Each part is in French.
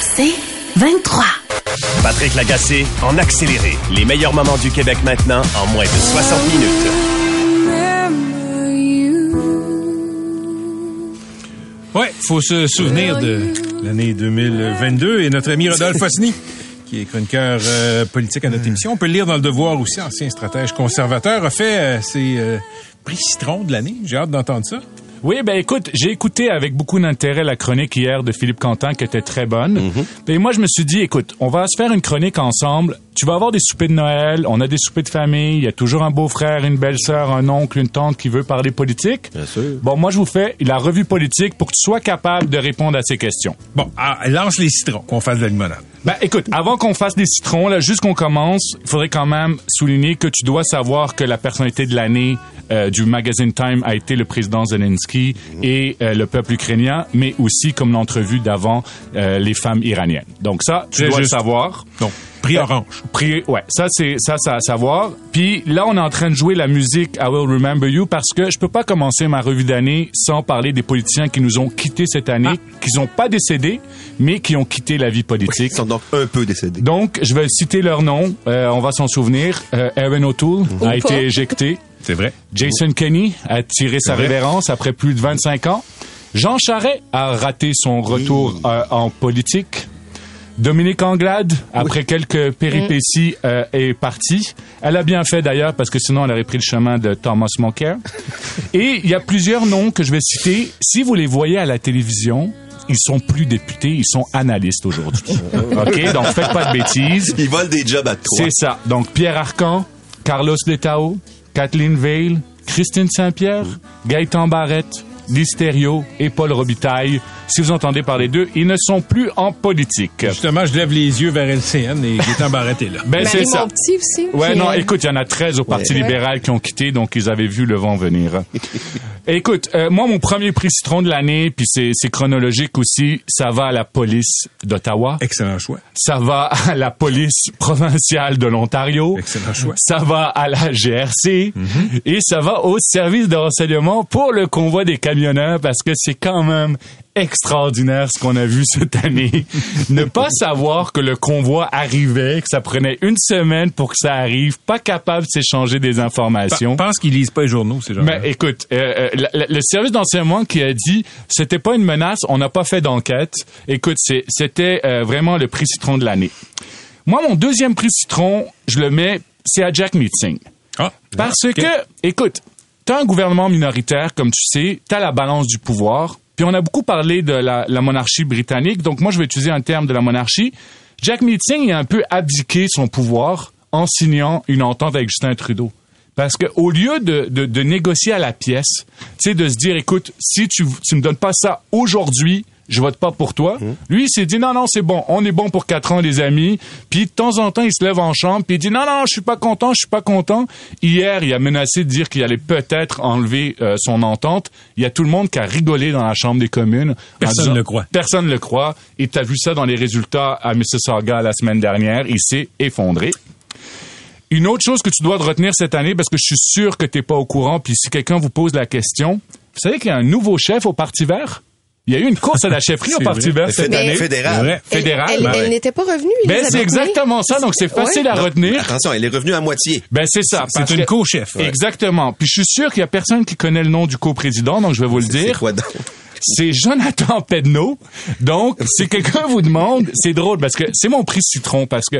C'est 23. Patrick Lagacé en accéléré. Les meilleurs moments du Québec maintenant en moins de 60 minutes. Ouais, faut se souvenir de l'année 2022 et notre ami Rodolphe Fosny, qui est chroniqueur euh, politique à notre émission. On peut le lire dans le Devoir aussi, ancien stratège conservateur, a fait euh, ses euh, prix citron de l'année. J'ai hâte d'entendre ça. Oui, ben écoute, j'ai écouté avec beaucoup d'intérêt la chronique hier de Philippe Quentin qui était très bonne. Et moi, je me suis dit, écoute, on va se faire une chronique ensemble. Tu vas avoir des soupers de Noël, on a des soupers de famille, il y a toujours un beau-frère, une belle-sœur, un oncle, une tante qui veut parler politique. Bien sûr. Bon, moi, je vous fais la revue politique pour que tu sois capable de répondre à ces questions. Bon, ah, lance les citrons, qu'on fasse de la limonade. Ben, écoute, avant qu'on fasse des citrons, là, juste qu'on commence, il faudrait quand même souligner que tu dois savoir que la personnalité de l'année euh, du magazine Time a été le président Zelensky et euh, le peuple ukrainien, mais aussi comme l'entrevue d'avant euh, les femmes iraniennes. Donc ça, tu dois le savoir. Donc, prix Ben, orange. Prix, ouais, ça c'est ça, ça à savoir. Puis là, on est en train de jouer la musique I Will Remember You parce que je peux pas commencer ma revue d'année sans parler des politiciens qui nous ont quittés cette année, qui sont pas décédés, mais qui ont quitté la vie politique. Ils sont donc un peu décédés. Donc, je vais citer leur nom. Euh, on va s'en souvenir. Euh, Aaron O'Toole a été éjecté. C'est vrai. Jason Kenney a tiré sa vrai. révérence après plus de 25 ans. Jean Charest a raté son retour euh, en politique. Dominique Anglade, après quelques péripéties, euh, est partie. Elle a bien fait d'ailleurs parce que sinon elle aurait pris le chemin de Thomas Mulcair. Et il y a plusieurs noms que je vais citer. Si vous les voyez à la télévision, ils sont plus députés, ils sont analystes aujourd'hui. OK? Donc faites pas de bêtises. Ils volent des jobs à toi. C'est ça. Donc, Pierre Arcan, Carlos Letao, Kathleen Veil, Christine Saint-Pierre, Gaëtan Barrette, Listerio et Paul Robitaille. Si vous entendez parler d'eux, ils ne sont plus en politique. Justement, je lève les yeux vers LCN et Gaétan Barrette est là. Ben, c'est ça. Aussi. Ouais, qui non, écoute, il y en a 13 au Parti Ouais. libéral qui ont quitté, donc ils avaient vu le vent venir. écoute, euh, moi, mon premier prix citron de l'année, puis c'est c'est chronologique aussi, ça va à la police d'Ottawa. Excellent choix. Ça va à la police provinciale de l'Ontario. Excellent choix. Ça va à la GRC. Et ça va au service de renseignement pour le convoi des camionneurs parce que c'est quand même extraordinaire ce qu'on a vu cette année. ne pas savoir que le convoi arrivait, que ça prenait une semaine pour que ça arrive, pas capable de s'échanger des Je informations. pense qu'ils lisent pas les journaux, ces gens Mais écoute, euh, euh, le service d'enseignement qui a dit c'était pas une menace, on n'a pas fait d'enquête. Écoute, c'était euh, vraiment le prix citron de l'année. Moi, mon deuxième prix citron, je le mets, c'est à Jack Meeting. Ah, Parce que, écoute, t'as un gouvernement minoritaire, comme tu sais, t'as la balance du pouvoir, puis on a beaucoup parlé de la, la monarchie britannique, donc moi je vais utiliser un terme de la monarchie. Jack Meeting a un peu abdiqué son pouvoir en signant une entente avec Justin Trudeau. Parce que au lieu de, de, de négocier à la pièce, tu sais, de se dire, écoute, si tu, tu me donnes pas ça aujourd'hui, je vote pas pour toi. Lui, il s'est dit, non, non, c'est bon, on est bon pour quatre ans, les amis. Puis de temps en temps, il se lève en chambre, puis il dit, non, non, je suis pas content, je suis pas content. Hier, il a menacé de dire qu'il allait peut-être enlever euh, son entente. Il y a tout le monde qui a rigolé dans la Chambre des communes. Personne disant- ne le croit. Personne ne le croit. Et tu as vu ça dans les résultats à Mississauga la semaine dernière. Il s'est effondré. Une autre chose que tu dois te retenir cette année, parce que je suis sûr que tu n'es pas au courant, puis si quelqu'un vous pose la question, vous savez qu'il y a un nouveau chef au Parti vert? Il y a eu une course à la chefferie au C'est Parti vert cette année. C'est Fédéral. vrai. Elle- n'était pas revenue, Ben, c'est exactement ça, donc c'est facile Ouais. à retenir. Attention, elle est revenue à moitié. Ben c'est ça. C'est une que- co-chef. ouais. Exactement. Puis je suis sûr qu'il y a personne qui connaît le nom du coprésident, donc je vais vous le C'est dire. quoi donc? c'est Jonathan Pedno. Donc, si quelqu'un vous demande, c'est drôle parce que c'est mon prix citron parce que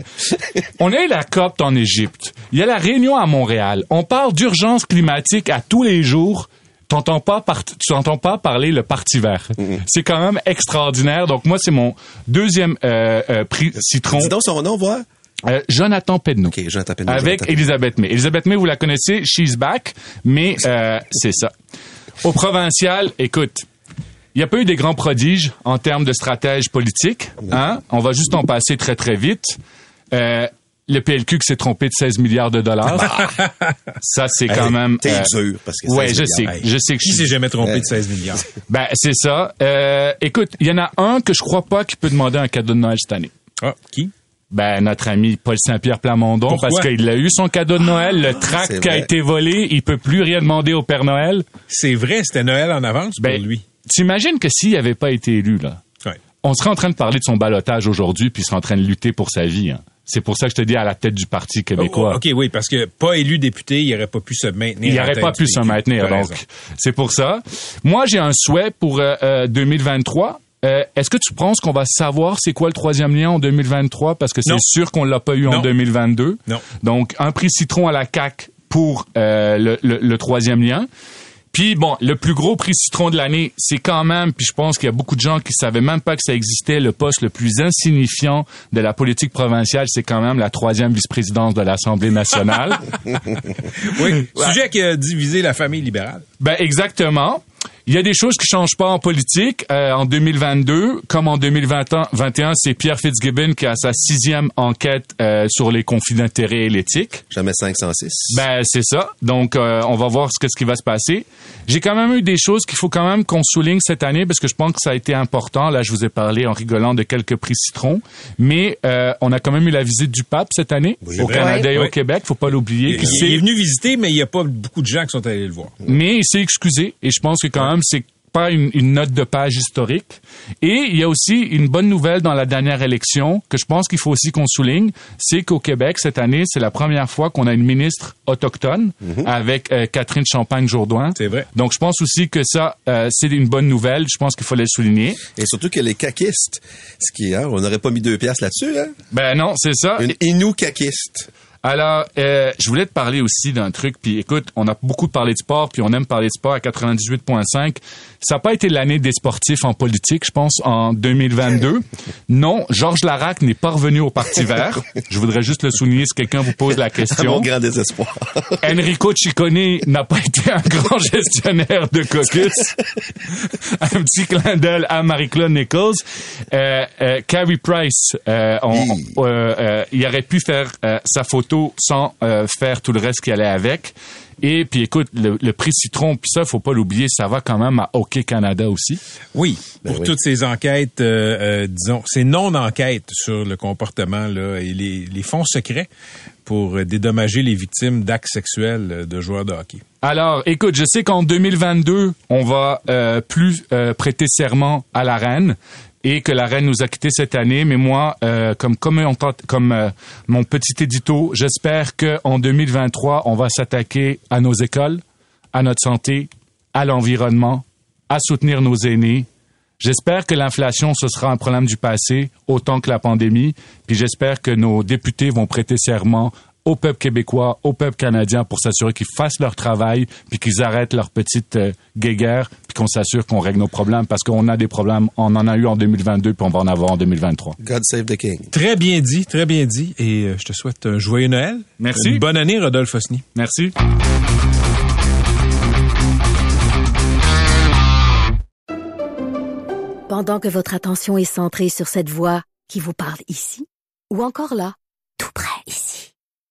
on a eu la COP en Égypte. Il y a la réunion à Montréal. On parle d'urgence climatique à tous les jours. T'entends pas par- tu n'entends pas parler le parti vert. C'est quand même extraordinaire. Donc moi c'est mon deuxième euh, euh, prix citron. Dis donc son nom, voir. Euh, Jonathan Pedno. OK, Jonathan Pedno, Avec Jonathan. Elisabeth May. Elisabeth May, vous la connaissez, she's back, mais euh, c'est ça. Au provincial, écoute, Il n'y a pas eu des grands prodiges en termes de stratège politique. Hein? On va juste en passer très, très vite. Le PLQ qui s'est trompé de 16 milliards de dollars. Ça, c'est quand même... T'es euh, dur, parce que Ouais, 16 je sais. Je sais que Qui je s'est jamais trompé de 16 milliards? Ben, c'est ça. Euh, écoute, il y en a un que je crois pas qui peut demander un cadeau de Noël cette année. Ah, qui? Ben, notre ami Paul Saint-Pierre Plamondon, Pourquoi? parce qu'il a eu son cadeau de Noël, le tract qui a été volé, il peut plus rien demander au Père Noël. C'est vrai, c'était Noël en avance Ben, pour lui. T'imagines que s'il avait pas été élu, là, Ouais. on serait en train de parler de son balotage aujourd'hui, puis il serait en train de lutter pour sa vie. hein. C'est pour ça que je te dis à la tête du Parti québécois. Oh, OK, oui, parce que pas élu député, il aurait pas pu se maintenir. Il n'aurait pas pu se maintenir, donc c'est pour ça. Moi, j'ai un souhait pour euh, euh, 2023. Euh, Est-ce que tu penses qu'on va savoir c'est quoi le troisième lien en 2023 parce que c'est sûr qu'on l'a pas eu en Non. 2022. Non. Donc un prix citron à la CAC pour euh, le, le- le troisième lien. Puis bon, le plus gros prix citron de l'année, c'est quand même, puis je pense qu'il y a beaucoup de gens qui savaient même pas que ça existait, le poste le plus insignifiant de la politique provinciale, c'est quand même la troisième vice-présidence de l'Assemblée nationale. Oui, sujet qui a divisé la famille libérale. Ben exactement. Il y a des choses qui changent pas en politique. Euh, en 2022, comme en 2021, c'est Pierre Fitzgibbon qui a sa sixième enquête euh, sur les conflits d'intérêts et l'éthique. Jamais 506. Ben c'est ça. Donc euh, on va voir ce que ce qui va se passer. J'ai quand même eu des choses qu'il faut quand même qu'on souligne cette année parce que je pense que ça a été important. Là, je vous ai parlé en rigolant de quelques prix citron, mais euh, on a quand même eu la visite du pape cette année Oui. au. Canada et Oui. au Québec. Faut pas l'oublier. Il, il est venu visiter, mais il n'y a pas beaucoup de gens qui sont allés le voir. mais il s'est excusé et je pense que quand même c'est pas une, une note de page historique. Et il y a aussi une bonne nouvelle dans la dernière élection que je pense qu'il faut aussi qu'on souligne, c'est qu'au Québec cette année, c'est la première fois qu'on a une ministre autochtone avec euh, Catherine Champagne-Jourdouin. C'est vrai. Donc je pense aussi que ça euh, c'est une bonne nouvelle. Je pense qu'il faut le souligner. Et surtout que les caquistes, ce qui est, hein, on n'aurait pas mis deux piastres là-dessus, hein? Ben non, c'est ça. Une Inou caquiste. Alors, euh, je voulais te parler aussi d'un truc. Puis écoute, on a beaucoup parlé de sport, puis on aime parler de sport à 98.5. Ça n'a pas été l'année des sportifs en politique, je pense, en 2022. Non, Georges Larac n'est pas revenu au Parti vert. Je voudrais juste le souligner si quelqu'un vous pose la À mon question. grand désespoir. Enrico Ciccone n'a pas été un grand gestionnaire de caucus. un petit clin d'œil à Marie-Claude Nichols. Euh, euh, Carrie Price, euh, on- on- euh, euh, il aurait pu faire euh, sa photo sans euh, faire tout le reste qui allait avec. Et puis écoute, le, le prix Citron, puis ça, faut pas l'oublier, ça va quand même à Hockey Canada aussi. Oui, Ben pour oui. toutes ces enquêtes, euh, euh, disons, ces non-enquêtes sur le comportement là, et les, les fonds secrets pour euh, dédommager les victimes d'actes sexuels de joueurs de hockey. Alors, écoute, je sais qu'en 2022, on va euh, plus euh, prêter serment à la reine et que la reine nous a quittés cette année. Mais moi, euh, comme euh, mon petit édito, j'espère que en 2023, on va s'attaquer à nos écoles, à notre santé, à l'environnement, à soutenir nos aînés. J'espère que l'inflation, ce sera un problème du passé, autant que la pandémie. Puis j'espère que nos députés vont prêter serment au peuple québécois, au peuple canadien pour s'assurer qu'ils fassent leur travail, puis qu'ils arrêtent leur petite euh, guéguerre, puis qu'on s'assure qu'on règle nos problèmes, parce qu'on a des problèmes, on en a eu en 2022, puis on va en avoir en 2023. God save the king. Très bien dit, très bien dit. Et euh, je te souhaite un joyeux Noël. Merci. Une bonne année, Rodolphe Osni. Merci. Pendant que votre attention est centrée sur cette voix qui vous parle ici, ou encore là, tout près ici,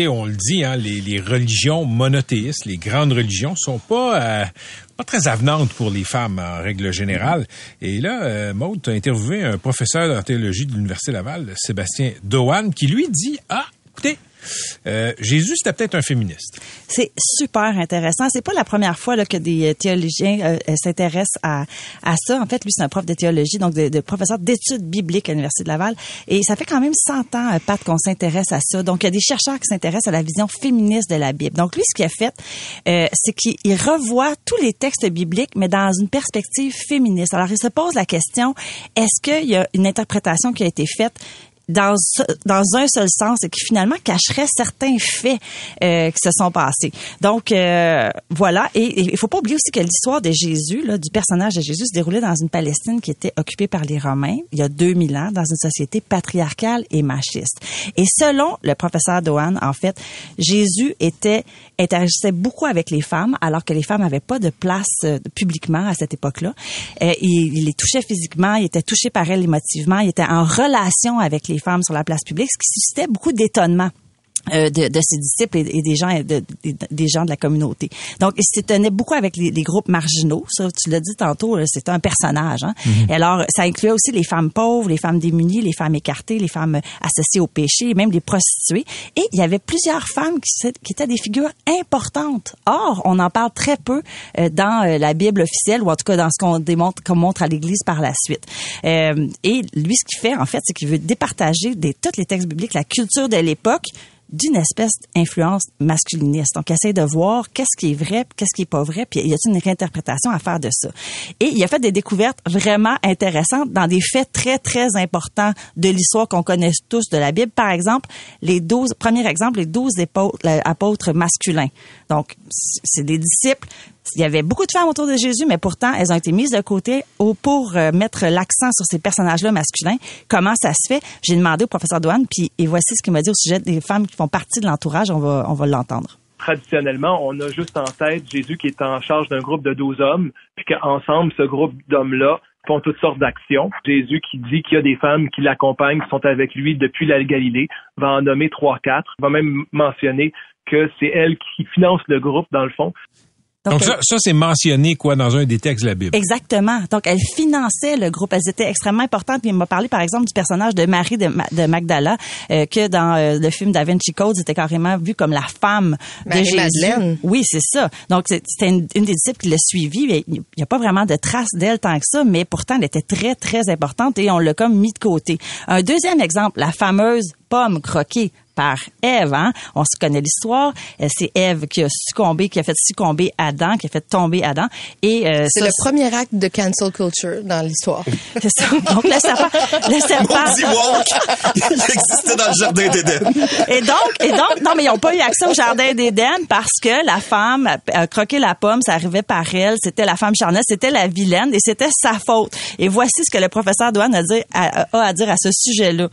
On le dit, hein, les, les religions monothéistes, les grandes religions, sont pas euh, pas très avenantes pour les femmes en règle générale. Et là, euh, Maud, as interviewé un professeur en théologie de l'Université Laval, Sébastien Dohan, qui lui dit, ah, écoutez, euh, Jésus, c'était peut-être un féministe. C'est super intéressant. C'est pas la première fois que des euh, théologiens euh, s'intéressent à, ça. En fait, lui, c'est un prof de théologie, donc de, professeur d'études bibliques à l'Université de Laval. Et ça fait quand même 100 ans, Pat, qu'on s'intéresse à ça. Donc, il y a des chercheurs qui s'intéressent à la vision féministe de la Bible. Donc, lui, ce qu'il a fait, c'est qu'il il revoit tous les textes bibliques, mais dans une perspective féministe. Alors, il se pose la question, est-ce qu'il y a une interprétation qui a été faite dans dans un seul sens et qui finalement cacherait certains faits euh, qui se sont passés. Donc euh, voilà et il faut pas oublier aussi que l'histoire de Jésus là, du personnage de Jésus se déroulait dans une Palestine qui était occupée par les Romains il y a 2000 ans dans une société patriarcale et machiste. Et selon le professeur Dohan en fait, Jésus était interagissait beaucoup avec les femmes alors que les femmes n'avaient pas de place euh, publiquement à cette époque-là. Euh, il, il les touchait physiquement, il était touché par elles émotivement, il était en relation avec les femmes sur la place publique, ce qui suscitait beaucoup d'étonnement. Euh, de, de ses disciples et, et des gens de- des- des gens de la communauté. Donc, il se tenait beaucoup avec les, les groupes marginaux. Ça, tu l'as dit tantôt, c'était un personnage. Hein? Et alors, ça incluait aussi les femmes pauvres, les femmes démunies, les femmes écartées, les femmes associées au péché, même les prostituées. Et il y avait plusieurs femmes qui, qui étaient des figures importantes. Or, on en parle très peu euh, dans euh, la Bible officielle, ou en tout cas dans ce qu'on démontre, qu'on montre à l'Église par la suite. Euh, et lui, ce qu'il fait, en fait, c'est qu'il veut départager des, tous les textes bibliques, la culture de l'époque, d'une espèce d'influence masculiniste. Donc, essaie de voir qu'est-ce qui est vrai, qu'est-ce qui est pas vrai, puis il y a une réinterprétation à faire de ça? Et il a fait des découvertes vraiment intéressantes dans des faits très, très importants de l'histoire qu'on connaît tous de la Bible. Par exemple, les 12, premier exemple, les 12 apôtres, apôtres masculins. Donc, c'est des disciples il y avait beaucoup de femmes autour de Jésus, mais pourtant, elles ont été mises de côté pour euh, mettre l'accent sur ces personnages-là masculins. Comment ça se fait? J'ai demandé au professeur Douane, puis et voici ce qu'il m'a dit au sujet des femmes qui font partie de l'entourage. On va, on va l'entendre. traditionnellement, on a juste en tête Jésus qui est en charge d'un groupe de 12 hommes, puis qu'ensemble, ce groupe d'hommes-là font toutes sortes d'actions. Jésus qui dit qu'il y a des femmes qui l'accompagnent, qui sont avec lui depuis la Galilée, va en nommer trois, quatre, va même mentionner que c'est elle qui finance le groupe, dans le fond. Donc, ça, ça c'est mentionné quoi dans un des textes de la Bible. Exactement. Donc, elle finançait le groupe. Elles étaient extrêmement importantes. Puis, il m'a parlé, par exemple, du personnage de Marie de, Ma- de Magdala, euh, que dans euh, le film Da Vinci Code, c'était carrément vu comme la femme de Jésus. Marie-Madeleine. Oui, c'est ça. Donc, c'est- c'était une, une des disciples qui l'a suivie. mais Il n'y a pas vraiment de traces d'elle tant que ça, mais pourtant, elle était très, très importante et on l'a comme mis de côté. Un deuxième exemple, la fameuse pomme croquée par Ève. Hein? On se connaît l'histoire. Euh, C'est Ève qui a succombé, qui a fait succomber Adam, qui a fait tomber Adam. Et euh, C'est le premier acte de cancel culture dans l'histoire. c'est ça. Donc le serpent, le serpent. Il existait dans le jardin d'Éden. Et donc, et donc, non, mais ils n'ont pas eu accès au jardin d'Éden parce que la femme a- a croqué la pomme, ça arrivait par elle, c'était la femme charnelle, c'était la vilaine et c'était sa faute. Et voici ce que le professeur Douane a, dit, a, a à dire à ce sujet-là.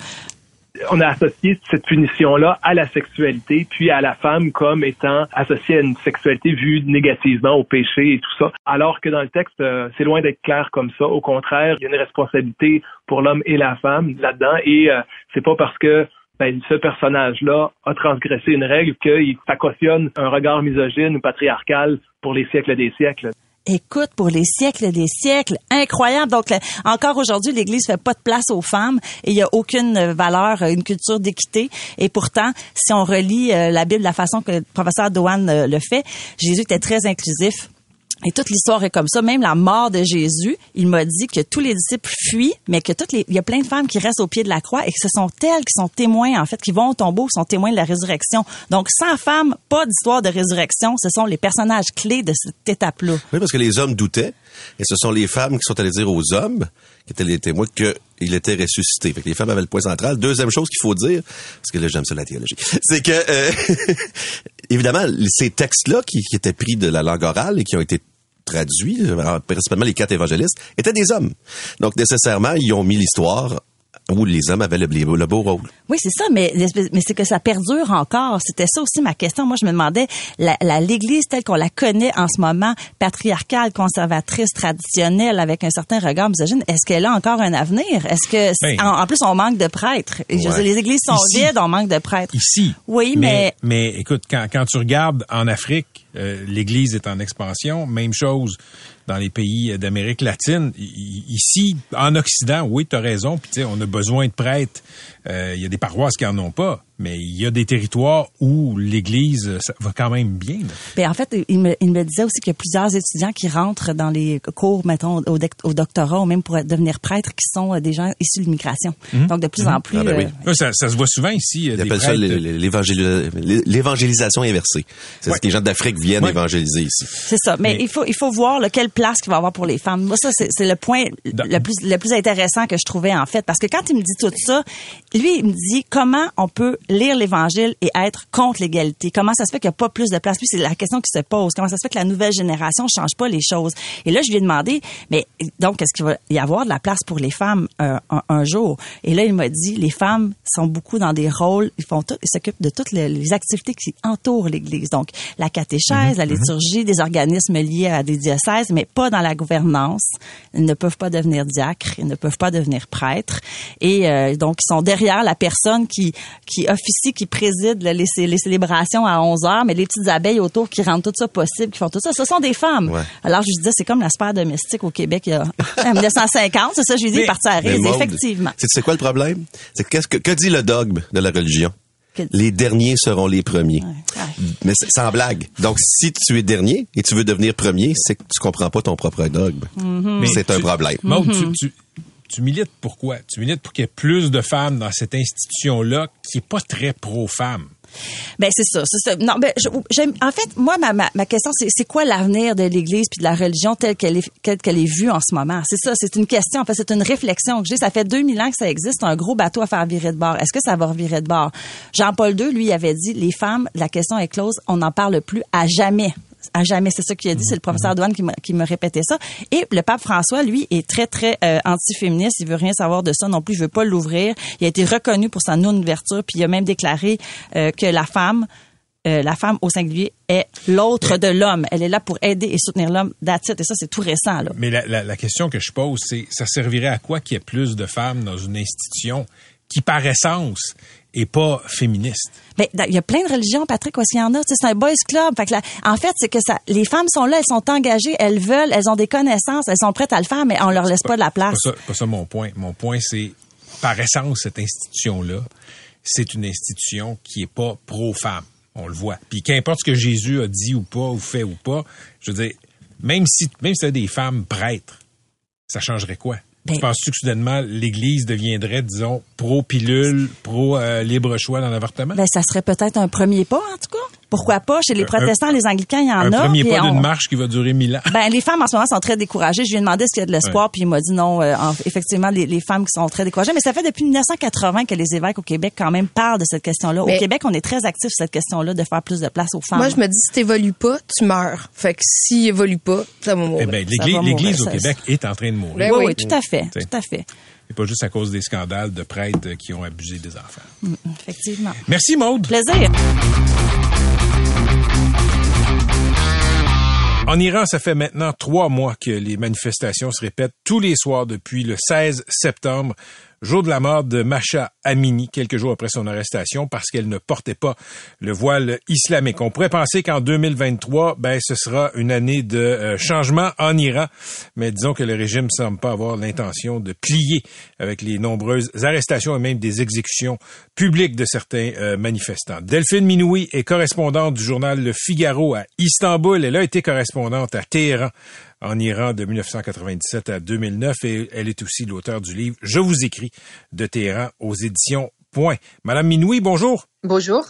On a associé cette punition-là à la sexualité, puis à la femme comme étant associée à une sexualité vue négativement au péché et tout ça, alors que dans le texte, euh, c'est loin d'être clair comme ça. Au contraire, il y a une responsabilité pour l'homme et la femme là-dedans, et euh, c'est pas parce que ben, ce personnage-là a transgressé une règle qu'il cautionne un regard misogyne ou patriarcal pour les siècles des siècles. Écoute, pour les siècles des siècles, incroyable. Donc, encore aujourd'hui, l'Église fait pas de place aux femmes et il y a aucune valeur, une culture d'équité. Et pourtant, si on relit euh, la Bible de la façon que le professeur Dohan euh, le fait, Jésus était très inclusif. Et toute l'histoire est comme ça. Même la mort de Jésus, il m'a dit que tous les disciples fuient, mais que toutes les, il y a plein de femmes qui restent au pied de la croix et que ce sont elles qui sont témoins, en fait, qui vont au tombeau, sont témoins de la résurrection. Donc, sans femmes, pas d'histoire de résurrection. Ce sont les personnages clés de cette étape-là. Oui, parce que les hommes doutaient, et ce sont les femmes qui sont allées dire aux hommes, qui étaient les témoins, qu'il était ressuscité. Fait que les femmes avaient le point central. Deuxième chose qu'il faut dire, parce que là, j'aime ça la théologie, c'est que, euh, évidemment, ces textes-là qui étaient pris de la langue orale et qui ont été traduits, euh, principalement les quatre évangélistes, étaient des hommes. Donc, nécessairement, ils ont mis l'histoire où les hommes avaient le, le beau rôle. Oui, c'est ça, mais, mais c'est que ça perdure encore. C'était ça aussi ma question. Moi, je me demandais, la, la- l'Église telle qu'on la connaît en ce moment, patriarcale, conservatrice, traditionnelle, avec un certain regard misogyne, est-ce qu'elle a encore un avenir? Est-ce que, c'est- Ben. en, en plus, on manque de prêtres. Et je veux Ouais. dire, les églises sont Ici. vides, on manque de prêtres. Ici. Oui, mais. mais- Mais écoute, quand, quand tu regardes en Afrique, euh, l'Église est en expansion. Même chose dans les pays d'Amérique latine. Ici, en Occident, oui, tu as raison. Puis on a besoin de prêtres. Euh, Il y a des paroisses qui en ont pas. mais il y a des territoires où l'Église euh, ça va quand même bien. Ben, en fait, il me, il me disait aussi qu'il y a plusieurs étudiants qui rentrent dans les cours, mettons, au, doc- au doctorat ou même pour devenir prêtres qui sont euh, des gens issus de l'immigration. Donc, de plus en plus... Ah, ben oui. euh, Ça, ça se voit souvent ici. Ils des appellent ça l'évangélisation inversée. C'est Ouais. que les gens d'Afrique viennent Ouais. évangéliser ici. C'est ça. Mais, Mais- il faut il faut voir là, quelle place qu'il va avoir pour les femmes. Moi, ça, c'est c'est le point Dans- le plus le plus intéressant que je trouvais en fait, parce que quand il me dit tout ça, lui, il me dit comment on peut lire l'Évangile et être contre l'égalité. Comment ça se fait qu'il n'y a pas plus de place? Lui, c'est la question qui se pose. Comment ça se fait que la nouvelle génération change pas les choses? Et là, je lui ai demandé, mais donc, est-ce qu'il va y avoir de la place pour les femmes euh, un, un jour? Et là, il m'a dit, les femmes sont beaucoup dans des rôles, ils font tout, ils s'occupent de toutes les, les activités qui entourent l'Église. Donc, la catéchèse, la liturgie, des organismes liés à des diocèses, mais pas dans la gouvernance. Ils ne peuvent pas devenir diacres, ils ne peuvent pas devenir prêtres. Et euh, donc, ils sont derrière la personne qui, qui officie, qui préside les, les célébrations à 11 heures, mais les petites abeilles autour qui rendent tout ça possible, qui font tout ça, ce sont des femmes. Ouais. Alors, je lui disais, c'est comme la sphère domestique au Québec il y a en 1950, c'est ça, je lui dis, Mais- parti à Mais Maude, effectivement. C'est quoi le problème? C'est que qu'est-ce que, que dit le dogme de la religion? Les derniers seront les premiers. Ouais. Mais c'est- sans blague. Donc, si tu es dernier et tu veux devenir premier, c'est que tu comprends pas ton propre dogme. Mm-hmm. Mais C'est un tu- problème. Maud, tu, tu, tu milites pourquoi? Tu milites pour qu'il y ait plus de femmes dans cette institution-là qui est pas très pro-femme. Ben c'est ça. Non, ben. En fait, moi ma, ma, ma question c'est c'est quoi l'avenir de l'Église puis de la religion telle qu'elle est qu'elle est vue en ce moment? C'est ça, c'est une question. En fait, c'est une réflexion que j'ai. Ça fait 2000 ans que ça existe, un gros bateau à faire virer de bord. Est-ce que ça va revirer de bord? Jean-Paul II, lui, avait dit les femmes, la question est close, on n'en parle plus à jamais. À jamais, c'est ça qu'il a dit. C'est le professeur Douane qui me, qui me répétait ça. Et le pape François, lui, est très, très euh, anti-féministe. Il veut rien savoir de ça non plus. Il veut pas l'ouvrir. Il a été reconnu pour sa non-ouverture. Puis il a même déclaré euh, que la femme, euh, la femme au singulier, est l'autre de l'homme. Elle est là pour aider et soutenir l'homme. It. Et ça, c'est tout récent. Là. Mais la, la, la question que je pose, c'est ça servirait à quoi qu'il y ait plus de femmes dans une institution qui, par essence, est pas féministe? Ben, dans- il y a plein de religions, Patrick, aussi il y en a? Tu sais, C'est un boys club. Fait que la- en fait, c'est que ça, les femmes sont là, elles sont engagées, elles veulent, elles ont des connaissances, elles sont prêtes à le faire, mais on leur laisse pas de la place. Pas ça, pas ça mon point. Mon point, c'est, par essence, cette institution-là, c'est une institution qui est pas pro-femme. On le voit. Puis qu'importe ce que Jésus a dit ou pas, ou fait ou pas, je veux dire, même si, même si c'était des femmes prêtres, ça changerait quoi? Ben- tu penses-tu que soudainement l'Église deviendrait, disons, pro-pilule, pro-libre-choix dans l'avortement? Ben, ça serait peut-être un premier pas, en tout cas. Pourquoi pas? Chez les Un- protestants, les anglicans, il y en Un a. premier pas d'une marche qui va durer mille ans. Ben, les femmes en ce moment sont très découragées. Je lui ai demandé s'il y a de l'espoir, Ouais. puis il m'a dit non. euh, en- effectivement, les, les femmes qui sont très découragées. Mais ça fait depuis 1980 que les évêques au Québec quand même parlent de cette question-là. Au Québec, on est très actifs sur cette question-là de faire plus de place aux femmes. Moi, je me dis, si t'évolues pas, tu meurs. Fait que s'il évolue pas, ça va mourir. Eh ben, ça l'Église, au Québec est en train de mourir. Ben oui, oui. oui, tout à fait, T'sais. tout à fait. Et pas juste à cause des scandales de prêtres qui ont abusé des enfants. Effectivement. Merci, Maude. Plaisir. En Iran, ça fait maintenant trois mois que les manifestations se répètent tous les soirs depuis le 16 septembre, jour de la mort de Masha Amini, quelques jours après son arrestation, parce qu'elle ne portait pas le voile islamique. On pourrait penser qu'en 2023, ben, ce sera une année de euh, changement en Iran, mais disons que le régime semble pas avoir l'intention de plier avec les nombreuses arrestations et même des exécutions publiques de certains euh, manifestants. Delphine Minoui est correspondante du journal Le Figaro à Istanbul. Elle a été correspondante à Téhéran en Iran de 1997 à 2009 et elle est aussi l'auteur du livre Je vous écris de Téhéran aux éditions Point. Madame Minoui, bonjour. Bonjour.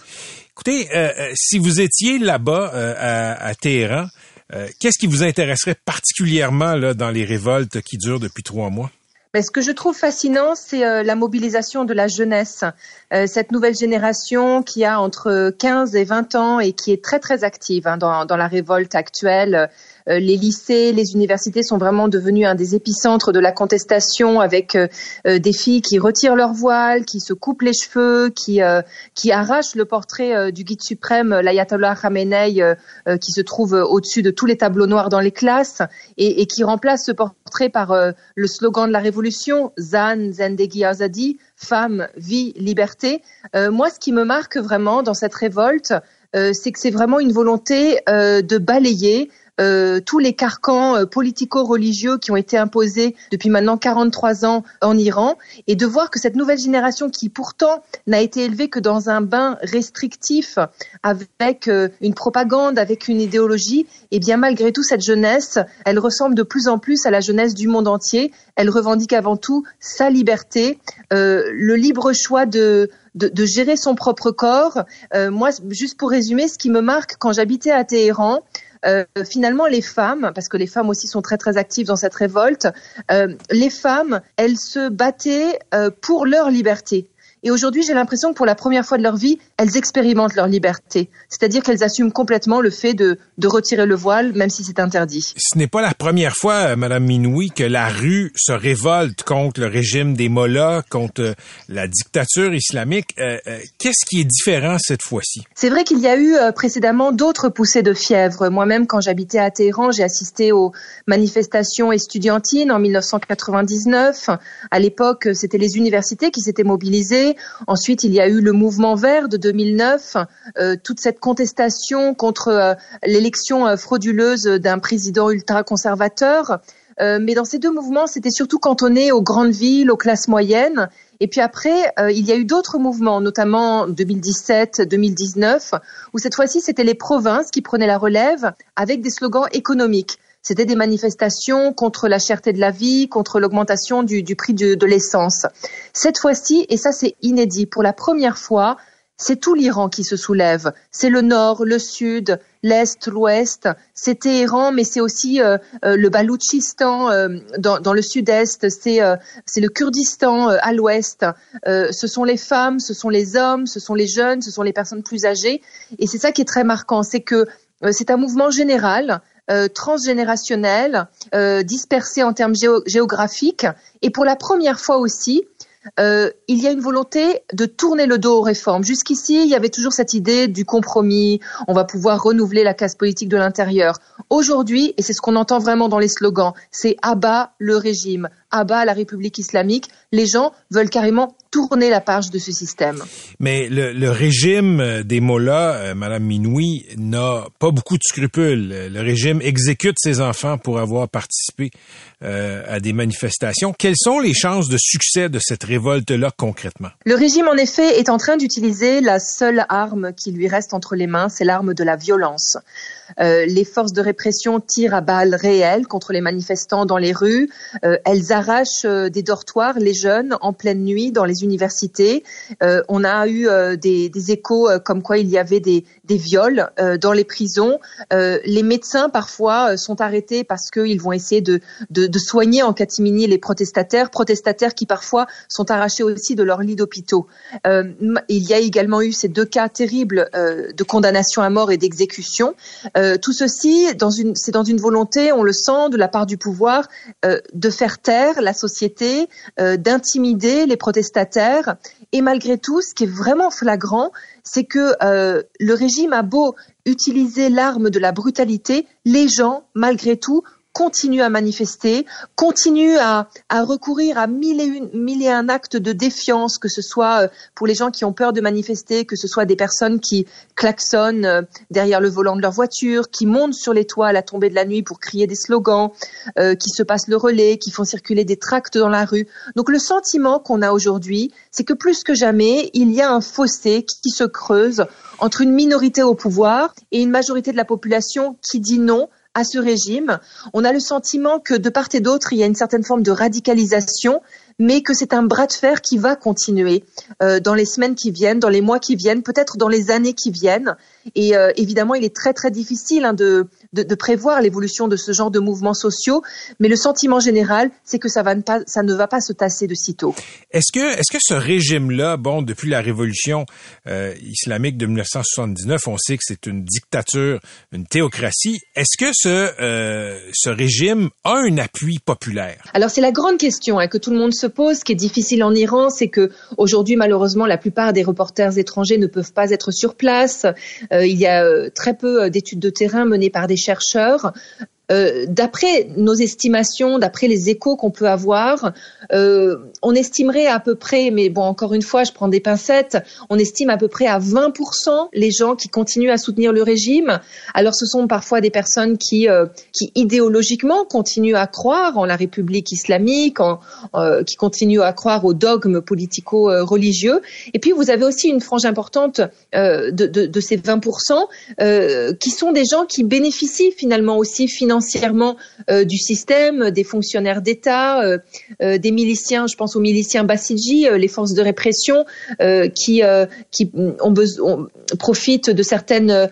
Écoutez, euh, euh, si vous étiez là-bas euh, à, à Téhéran, euh, qu'est-ce qui vous intéresserait particulièrement là, dans les révoltes qui durent depuis trois mois? Ben, ce que je trouve fascinant, c'est la mobilisation de la jeunesse, cette nouvelle génération qui a entre 15 et 20 ans et qui est très très active hein, dans, dans la révolte actuelle. Euh, les lycées, les universités sont vraiment devenus un des épicentres de la contestation avec euh, euh, des filles qui retirent leur voile, qui se coupent les cheveux, qui qui arrachent le portrait du guide suprême, l'ayatollah Khamenei, qui se trouve au-dessus de tous les tableaux noirs dans les classes et, et qui remplace ce portrait par le slogan de la révolution Zan Zendegi Azadi, femme, vie, liberté. Euh, moi, ce qui me marque vraiment dans cette révolte, euh, c'est que c'est vraiment une volonté euh, de balayer euh, tous les carcans euh, politico-religieux qui ont été imposés depuis maintenant 43 ans en Iran et de voir que cette nouvelle génération qui pourtant n'a été élevée que dans un bain restrictif avec euh, une propagande, avec une idéologie, et bien malgré tout cette jeunesse, elle ressemble de plus en plus à la jeunesse du monde entier. Elle revendique avant tout sa liberté, euh, le libre choix de, de, de gérer son propre corps. Euh, moi, juste pour résumer, ce qui me marque quand j'habitais à Téhéran, euh, finalement, les femmes, parce que les femmes aussi sont très très actives dans cette révolte, euh, les femmes, elles se battaient euh, pour leur liberté. Et aujourd'hui, j'ai l'impression que pour la première fois de leur vie, elles expérimentent leur liberté. C'est-à-dire qu'elles assument complètement le fait de, de retirer le voile, même si c'est interdit. Ce n'est pas la première fois, euh, Madame Minoui, que la rue se révolte contre le régime des Mollahs, contre euh, la dictature islamique. Euh, euh, Qu'est-ce qui est différent cette fois-ci? C'est vrai qu'il y a eu euh, précédemment d'autres poussées de fièvre. Moi-même, quand j'habitais à Téhéran, j'ai assisté aux manifestations estudiantines en 1999. À l'époque, c'était les universités qui s'étaient mobilisées. Ensuite, il y a eu le mouvement vert de 2009, euh, toute cette contestation contre euh, l'élection euh, frauduleuse d'un président ultra-conservateur. Euh, mais dans ces deux mouvements, c'était surtout cantonné aux grandes villes, aux classes moyennes. Et puis après, il y a eu d'autres mouvements, notamment 2017-2019, où cette fois-ci, c'était les provinces qui prenaient la relève avec des slogans économiques. C'était des manifestations contre la cherté de la vie, contre l'augmentation du, du prix de, de l'essence. Cette fois-ci, et ça c'est inédit, pour la première fois, c'est tout l'Iran qui se soulève. C'est le nord, le sud, l'est, l'ouest. C'est Téhéran, mais c'est aussi euh, euh, le Baloutchistan euh, dans, dans le sud-est. C'est euh, c'est le Kurdistan euh, à l'ouest. Euh, ce sont les femmes, ce sont les hommes, ce sont les jeunes, ce sont les personnes plus âgées. Et c'est ça qui est très marquant, c'est que c'est un mouvement général. Euh, transgénérationnel, euh, dispersé en termes géo- géographiques, et pour la première fois aussi, euh, il y a une volonté de tourner le dos aux réformes. Jusqu'ici, il y avait toujours cette idée du compromis, on va pouvoir renouveler la classe politique de l'intérieur. Aujourd'hui, et c'est ce qu'on entend vraiment dans les slogans, c'est abat le régime, abat la République islamique. Les gens veulent carrément tourner la page de ce système. Mais le, le régime euh, des Mollahs, euh, Madame Minoui, n'a pas beaucoup de scrupules. Le régime exécute ses enfants pour avoir participé euh, à des manifestations. Quelles sont les chances de succès de cette révolte-là concrètement? Le régime, en effet, est en train d'utiliser la seule arme qui lui reste entre les mains, c'est l'arme de la violence. Euh, les forces de répression tirent à balles réelles contre les manifestants dans les rues. Elles arrachent euh, des dortoirs les jeunes en pleine nuit dans les universités. Euh, on a eu euh, des, échos comme quoi il y avait des, viols dans les prisons. Les médecins parfois sont arrêtés parce qu'ils vont essayer de, soigner en catimini les protestataires, protestataires qui parfois sont arrachés aussi de leur lit d'hôpitaux. Il y a également eu ces deux cas terribles de condamnation à mort et d'exécution. Tout ceci, c'est dans une volonté, on le sent, de la part du pouvoir, de faire taire la société, euh, d'intimider les protestataires. Et malgré tout, ce qui est vraiment flagrant, c'est que euh, le régime a beau utiliser l'arme de la brutalité, les gens, malgré tout, continuent à manifester, continuent à, à recourir à mille et, une, mille et un actes de défiance, que ce soit euh, pour les gens qui ont peur de manifester, que ce soit des personnes qui klaxonnent euh, derrière le volant de leur voiture, qui montent sur les toits à la tombée de la nuit pour crier des slogans, euh, qui se passent le relais, qui font circuler des tracts dans la rue. Donc le sentiment qu'on a aujourd'hui, c'est que plus que jamais, il y a un fossé qui, qui se creuse entre une minorité au pouvoir et une majorité de la population qui dit non à ce régime. On a le sentiment que de part et d'autre, il y a une certaine forme de radicalisation, mais que c'est un bras de fer qui va continuer euh, dans les semaines qui viennent, dans les mois qui viennent, peut-être dans les années qui viennent. Et euh, évidemment, il est très très difficile hein, de, de, de prévoir l'évolution de ce genre de mouvements sociaux, mais le sentiment général, c'est que ça, va ne pas, ça ne va pas se tasser de sitôt. Est-ce que, est-ce que ce régime-là, bon, depuis la révolution euh, islamique de 1979, on sait que c'est une dictature, une théocratie. Est-ce que ce, euh, ce régime a un appui populaire? Alors c'est la grande question hein, que tout le monde se pose. Ce qui est difficile en Iran, c'est que aujourd'hui, malheureusement, la plupart des reporters étrangers ne peuvent pas être sur place. Euh, il y a très peu d'études de terrain menées par des chercheurs. Euh, d'après nos estimations, d'après les échos qu'on peut avoir, euh, on estimerait à peu près, mais bon, encore une fois, je prends des pincettes, on estime à peu près à 20% les gens qui continuent à soutenir le régime. Alors, ce sont parfois des personnes qui, euh, qui idéologiquement continuent à croire en la République islamique, en, qui continuent à croire aux dogmes politico-religieux. Et puis, vous avez aussi une frange importante de, de, ces 20% euh, qui sont des gens qui bénéficient finalement aussi financièrement euh, du système, des fonctionnaires d'État, euh, euh, des miliciens, je pense aux miliciens Bassidji, les forces de répression qui, qui ont profitent de certaines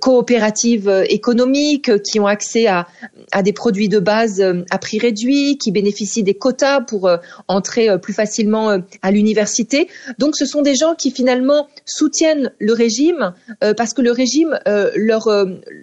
coopératives économiques, qui ont accès à, à des produits de base à prix réduit, qui bénéficient des quotas pour entrer plus facilement à l'université. Donc ce sont des gens qui finalement soutiennent le régime parce que le régime leur,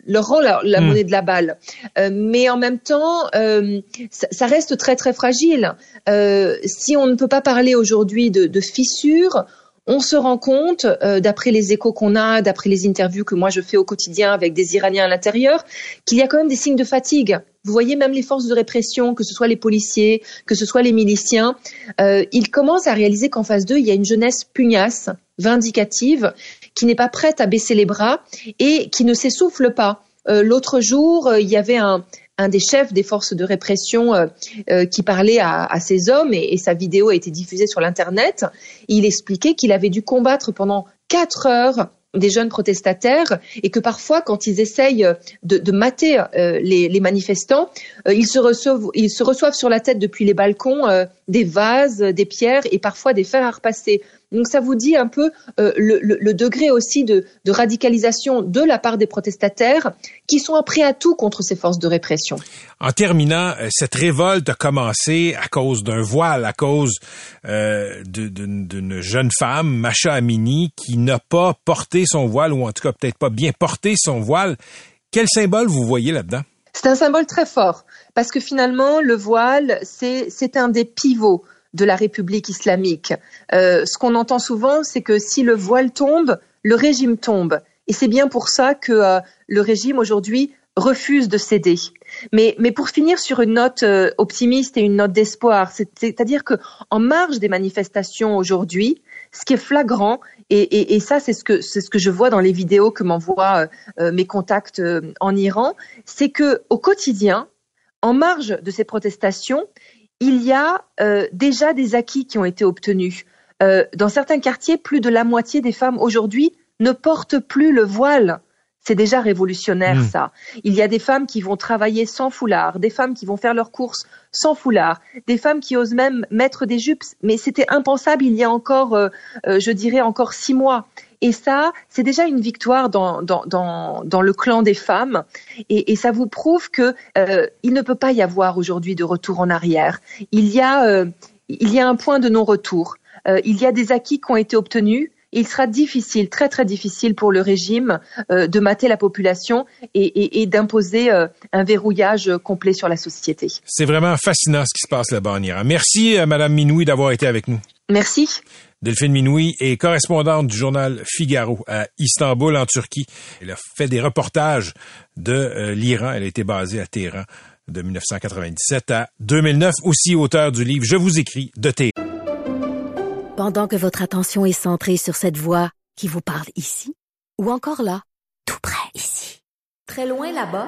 leur rend la, la mmh. monnaie de la balle. Euh, mais en même temps, euh, ça, reste très très fragile. Euh, si on ne peut pas parler aujourd'hui de, fissures, on se rend compte, d'après les échos qu'on a, d'après les interviews que moi je fais au quotidien avec des Iraniens à l'intérieur, qu'il y a quand même des signes de fatigue. Vous voyez même les forces de répression, que ce soit les policiers, que ce soit les miliciens, ils commencent à réaliser qu'en face d'eux, il y a une jeunesse pugnace, vindicative, qui n'est pas prête à baisser les bras et qui ne s'essouffle pas. Euh, l'autre jour, euh, il y avait un, des chefs des forces de répression euh, qui parlait à, ces hommes et, sa vidéo a été diffusée sur l'internet. Il expliquait qu'il avait dû combattre pendant quatre heures des jeunes protestataires et que parfois, quand ils essayent de, mater les, manifestants, ils, se reçoivent, ils se reçoivent sur la tête depuis les balcons des vases, des pierres et parfois des fers à repasser. Donc ça vous dit un peu euh, le, le, le, degré aussi de, de, radicalisation de la part des protestataires qui sont prêts à tout contre ces forces de répression. En terminant, cette révolte a commencé à cause d'un voile, à cause euh, d'une jeune femme, Macha Amini, qui n'a pas porté son voile, ou en tout cas peut-être pas bien porté son voile. Quel symbole vous voyez là-dedans? C'est un symbole très fort, parce que finalement, le voile, c'est un des pivots de la République islamique. Euh, ce qu'on entend souvent, c'est que si le voile tombe, le régime tombe. Et c'est bien pour ça que euh, le régime aujourd'hui refuse de céder. Mais, mais pour finir sur une note euh, optimiste et une note d'espoir, c'est-à-dire que en marge des manifestations aujourd'hui, ce qui est flagrant, et, et, et ça c'est ce que c'est ce que je vois dans les vidéos que m'envoient euh, mes contacts euh, en Iran, c'est que au quotidien, en marge de ces protestations, il y a euh, déjà des acquis qui ont été obtenus. Euh, dans certains quartiers, plus de la moitié des femmes aujourd'hui ne portent plus le voile. C'est déjà révolutionnaire, mmh. ça. Il y a des femmes qui vont travailler sans foulard, des femmes qui vont faire leurs courses sans foulard, des femmes qui osent même mettre des jupes. Mais c'était impensable il y a encore, euh, euh, je dirais, encore six mois. Et ça, c'est déjà une victoire dans, dans, dans, dans, le clan des femmes. Et, et ça vous prouve que euh, il ne peut pas y avoir aujourd'hui de retour en arrière. Il y a, euh, il y a un point de non-retour. Euh, il y a des acquis qui ont été obtenus il sera difficile, très très difficile pour le régime euh, de mater la population et, et, et d'imposer un verrouillage complet sur la société. C'est vraiment fascinant ce qui se passe là-bas en Iran. Merci, Madame Minoui, d'avoir été avec nous. Merci. Delphine Minoui est correspondante du journal Figaro à Istanbul, en Turquie. Elle a fait des reportages de euh, l'Iran. Elle a été basée à Téhéran de 1997 à 2009, aussi auteur du livre Je vous écris de Téhéran. Pendant que votre attention est centrée sur cette voix qui vous parle ici, ou encore là, tout près ici, très loin là-bas,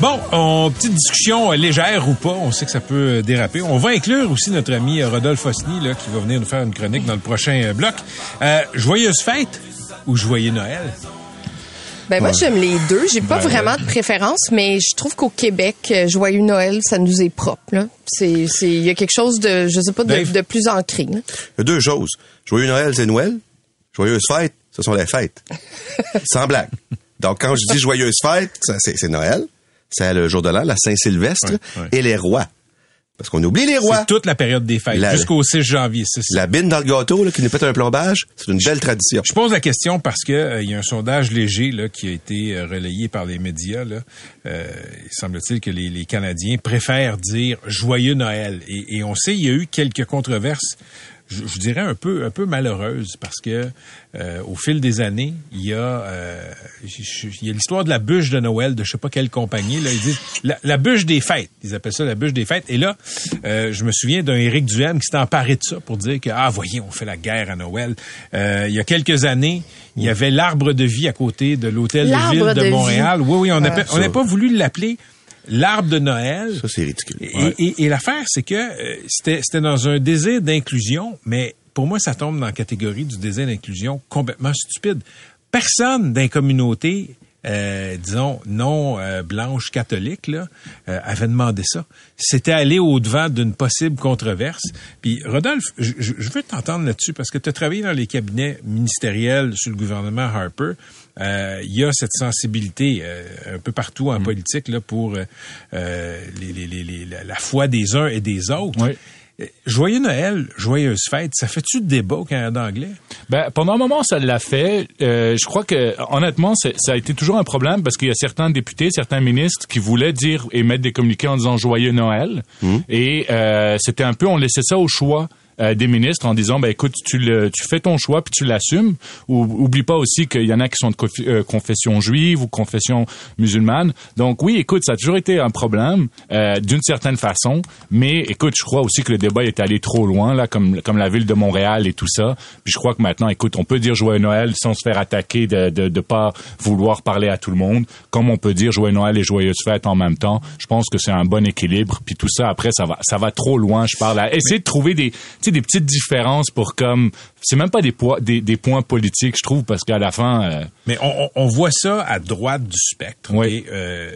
Bon, en petite discussion légère ou pas, on sait que ça peut déraper. On va inclure aussi notre ami Rodolphe Osny, là, qui va venir nous faire une chronique dans le prochain bloc. Euh, joyeuse fête ou joyeux Noël? Ben moi j'aime les deux. J'ai pas ben, vraiment de préférence, mais je trouve qu'au Québec, joyeux Noël, ça nous est propre. C'est, c'est, il y a quelque chose de, je sais pas, de, de plus ancré. Là. Il y a deux choses. Joyeux Noël, c'est Noël. Joyeuse fête, ce sont les fêtes. Sans blague. Donc, quand je dis joyeuse fête, c'est Noël. C'est le jour de l'an, la Saint-Sylvestre et les rois. Parce qu'on oublie les rois. C'est toute la période des fêtes, jusqu'au 6 janvier. c'est ça. La bine dans le gâteau là, qui nous pète un plombage, c'est une belle tradition. Je pose la question parce que euh, il y a un sondage léger là, qui a été euh, relayé par les médias. Là. Euh, il semble-t-il que les, les Canadiens préfèrent dire joyeux Noël. Et, et on sait, il y a eu quelques controverses. Je, je dirais un peu un peu malheureuses parce que euh, au fil des années, il y a euh, il y a l'histoire de la bûche de Noël de je sais pas quelle compagnie là, ils disent la, la bûche des fêtes, ils appellent ça la bûche des fêtes et là euh, je me souviens d'un Éric Duhem qui s'est emparé de ça pour dire que ah voyez, on fait la guerre à Noël. Euh, il y a quelques années, il y avait l'arbre de vie à côté de l'hôtel de ville de, de vie. Montréal. Oui oui, on n'a Ah. pas- on n'a pas voulu l'appeler l'arbre de Noël. Ça, c'est ridicule. Et, et- et l'affaire, c'est que euh, c'était c'était dans un désir d'inclusion, mais pour moi, ça tombe dans la catégorie du désir d'inclusion complètement stupide. Personne dans les communautés, euh, disons, non euh, blanches catholiques, là, euh, avait demandé ça. C'était aller au-devant d'une possible controverse. Puis, Rodolphe, je, veux t'entendre là-dessus parce que tu as travaillé dans les cabinets ministériels sous le gouvernement Harper. Euh, Il y a cette sensibilité euh, un peu partout en politique là, pour euh, euh, les, les- les- les- la, foi des uns et des autres. Oui. Euh, Joyeux Noël, joyeuse fête, ça fait-tu débat au Canada anglais? Ben, pendant un moment, ça l'a fait. Euh, je crois que, honnêtement, ça a été toujours un problème parce qu'il y a certains députés, certains ministres qui voulaient dire et mettre des communiqués en disant joyeux Noël. Et euh, c'était un peu, on laissait ça au choix. Euh, des ministres en disant ben écoute tu le tu fais ton choix puis tu l'assumes. Ou oublie pas aussi qu'il y en a qui sont de euh, confession juive ou confession musulmane. Donc oui écoute ça a toujours été un problème euh, d'une certaine façon. Mais écoute je crois aussi que le débat est allé trop loin là comme comme la ville de Montréal et tout ça. Puis je crois que maintenant écoute on peut dire joyeux Noël sans se faire attaquer de de de pas vouloir parler à tout le monde comme on peut dire joyeux Noël et joyeuse fête en même temps. Je pense que c'est un bon équilibre. Puis tout ça après ça va ça va trop loin je parle à. Essayer de trouver des sais des petites différences pour comme c'est même pas des poids des, des points politiques je trouve parce qu'à la fin euh, Mais on, voit ça à droite du spectre. Oui. Euh,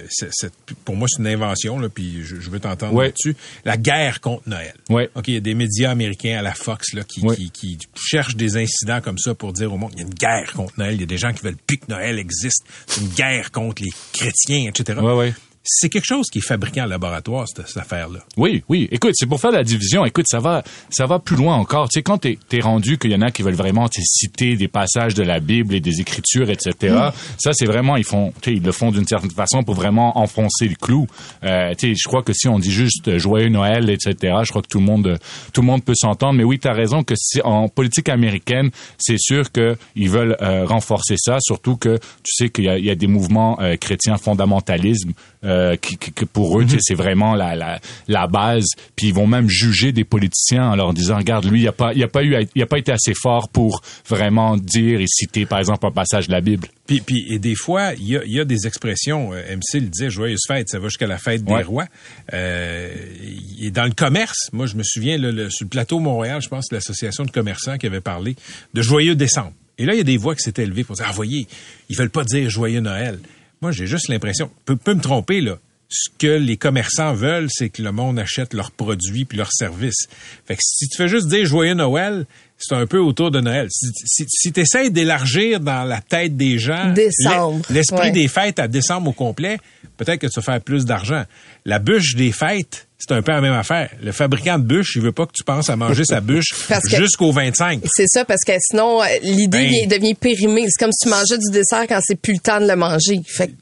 pour moi, c'est une invention, là, puis je, je veux t'entendre Oui. là-dessus. La guerre contre Noël. Oui. OK, il y a des médias américains à la Fox là, qui, Oui. qui, qui cherchent des incidents comme ça pour dire au monde, il y a une guerre contre Noël. Il y a des gens qui veulent plus que Noël existe. C'est une guerre contre les chrétiens, etc. ouais ouais C'est quelque chose qui est fabriqué en laboratoire, cette, cette affaire-là. Oui, oui. Écoute, c'est pour faire la division. Écoute, ça va, ça va plus loin encore. Tu sais, quand t'es, t'es rendu qu'il y en a qui veulent vraiment citer des passages de la Bible et des Écritures, etc. Ça, c'est vraiment, ils font, tu sais, ils le font d'une certaine façon pour vraiment enfoncer le clou. Euh, tu sais, je crois que si on dit juste euh, joyeux Noël, etc. Je crois que tout le monde, tout le monde peut s'entendre. Mais oui, t'as raison que si, en politique américaine, c'est sûr que ils veulent euh, renforcer ça. Surtout que tu sais qu'il y y a des mouvements euh, chrétiens fondamentalisme euh, qui, qui- que pour eux, sais, c'est vraiment la, la, la base. Puis ils vont même juger des politiciens en leur disant, regarde, lui, il a pas, il a pas eu, il a pas été assez fort pour vraiment dire et citer, par exemple, un passage de la Bible. Puis, puis et des fois, il y a, y a des expressions. euh, MC le disait, joyeuse fête, ça va jusqu'à la fête des rois. Euh, et dans le commerce, moi, je me souviens, le- sur le plateau Montréal, je pense que l'association de commerçants qui avait parlé de joyeux décembre. Et là, il y a des voix qui s'étaient élevées pour dire, ah, voyez, ils veulent pas dire joyeux Noël. Moi, j'ai juste l'impression, peut, peut me tromper, là. Ce que les commerçants veulent, c'est que le monde achète leurs produits puis leurs services. Fait que si tu fais juste dire joyeux Noël, c'est un peu autour de Noël. Si, si, si tu essaies d'élargir dans la tête des gens l'esprit Ouais. des fêtes à décembre au complet, peut-être que tu vas faire plus d'argent. La bûche des fêtes, c'est un peu la même affaire. Le fabricant de bûche, il veut pas que tu penses à manger sa bûche jusqu'au 25. C'est ça, parce que sinon, euh, l'idée Ben. vient- devient périmée. C'est comme si tu mangeais du dessert quand c'est plus le temps de le manger. Fait que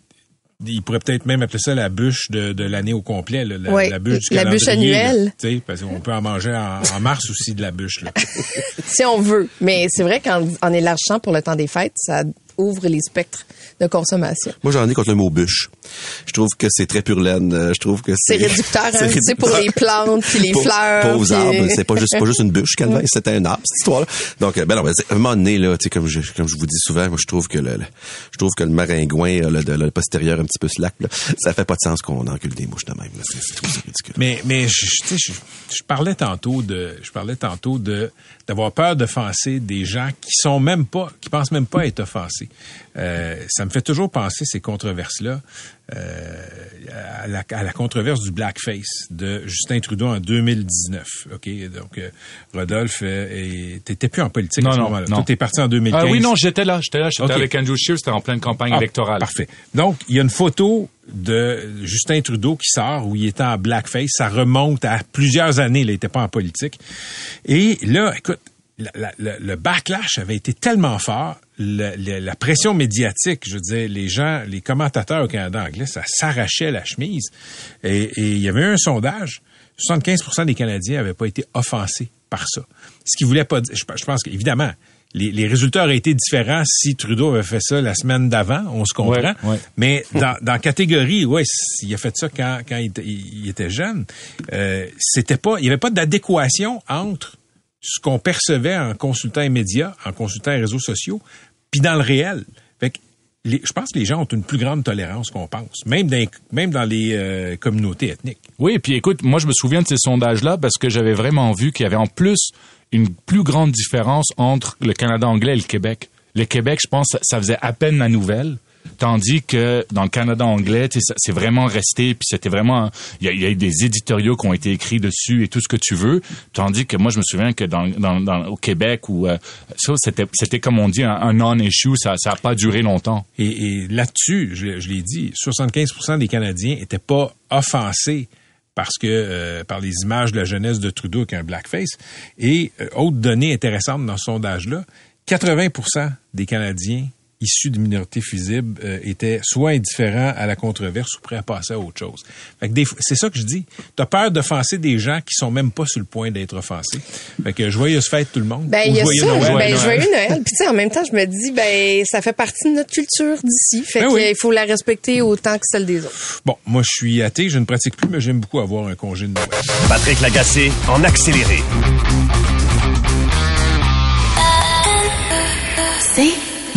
Il pourrait peut-être même appeler ça la bûche de, de l'année au complet, là, la, Ouais, la bûche du la bûche là. annuelle. Sais, parce qu'on peut en manger en, en mars aussi de la bûche. Là. si on veut. Mais c'est vrai qu'en en élargissant pour le temps des fêtes, ça ouvre les spectres de consommation. Moi, j'en ai contre le mot bûche. Je trouve que c'est très pur laine. Euh, Je trouve que C'est réducteur, hein, c'est sais, pour les plantes puis les Pour- fleurs. Pauvres puis- arbres. C'est pas juste, c'est pas juste une bûche, Calvin. C'était un arbre, cette histoire-là. Donc, euh, ben non, ben, c'est- à un moment donné, là, tu sais, comme je, comme je vous dis souvent, moi, je trouve que le, le- je trouve que le maringouin, euh, le, le, le postérieur un petit peu slack, là, ça fait pas de sens qu'on encule des mouches de même, là. C'est, ridicule. Mais, mais je, tu sais, je, je parlais tantôt de, je parlais tantôt de d'avoir peur d'offenser des gens qui sont même pas, qui pensent même pas être offensés. Euh, ça me fait toujours penser ces controverses-là euh, à, la, à la controverse du blackface de Justin Trudeau en 2019. Ok, donc euh, Rodolphe, euh, t'étais plus en politique Non, à ce non, moment-là. non. Toi, t'es parti en 2015. Ah oui, non, j'étais là. J'étais là. J'étais Ok. avec Andrew Scheer. C'était en pleine campagne Ah, électorale. Parfait. Donc, il y a une photo de Justin Trudeau qui sort où il était en blackface. Ça remonte à plusieurs années. Il n'était pas en politique. Et là, écoute, le backlash avait été tellement fort, la pression médiatique, je veux dire, les gens, les commentateurs au Canada anglais, ça s'arrachait la chemise. Et, et il y avait eu un sondage, 75% des Canadiens n'avaient pas été offensés par ça. Ce qui voulait pas dire, je, je pense qu'évidemment, les, les résultats auraient été différents si Trudeau avait fait ça la semaine d'avant, on se comprend. Ouais, ouais. Mais dans, dans catégorie, ouais, il a fait ça quand, quand il, était- il était jeune. Euh, c'était pas, il y avait pas d'adéquation entre ce qu'on percevait en consultant les médias, en consultant les réseaux sociaux, puis dans le réel. Fait que les- je pense que les gens ont une plus grande tolérance qu'on pense, même dans, même dans les euh, communautés ethniques. Oui, puis écoute, moi je me souviens de ces sondages-là parce que j'avais vraiment vu qu'il y avait en plus une plus grande différence entre le Canada anglais et le Québec. Le Québec, je pense, ça- faisait à peine la nouvelle. Tandis que dans le Canada anglais, c'est vraiment resté, puis c'était vraiment, il y, a, eu des éditoriaux qui ont été écrits dessus et tout ce que tu veux. Tandis que moi, je me souviens que dans, dans, dans- au Québec, où euh, ça, c'était, comme on dit un, non-issue, ça, ça pas duré longtemps. Et, et là-dessus, je, je l'ai dit, 75 des Canadiens étaient pas offensés parce que euh, par les images de la jeunesse de Trudeau avec un blackface. Et euh, autre donnée intéressante dans ce sondage-là, 80% des Canadiens issus de minorités fusibles euh, étaient soit indifférents à la controverse ou prêts à passer à autre chose. Fait que des fois- c'est ça que je dis. T'as peur d'offenser des gens qui sont même pas sur le point d'être offensés. Fait que joyeuse fête tout le monde. Ben, Ou il y a joyeux ça. Noël. ben, joyeux Noël. Puis, tu sais, en même temps, je me dis, ben, ça fait partie de notre culture d'ici. Fait Ben qu'il oui. faut la respecter autant que celle des autres. Bon, moi je suis athée, je ne pratique plus, mais j'aime beaucoup avoir un congé de Noël. Patrick Lagacé en accéléré. C'est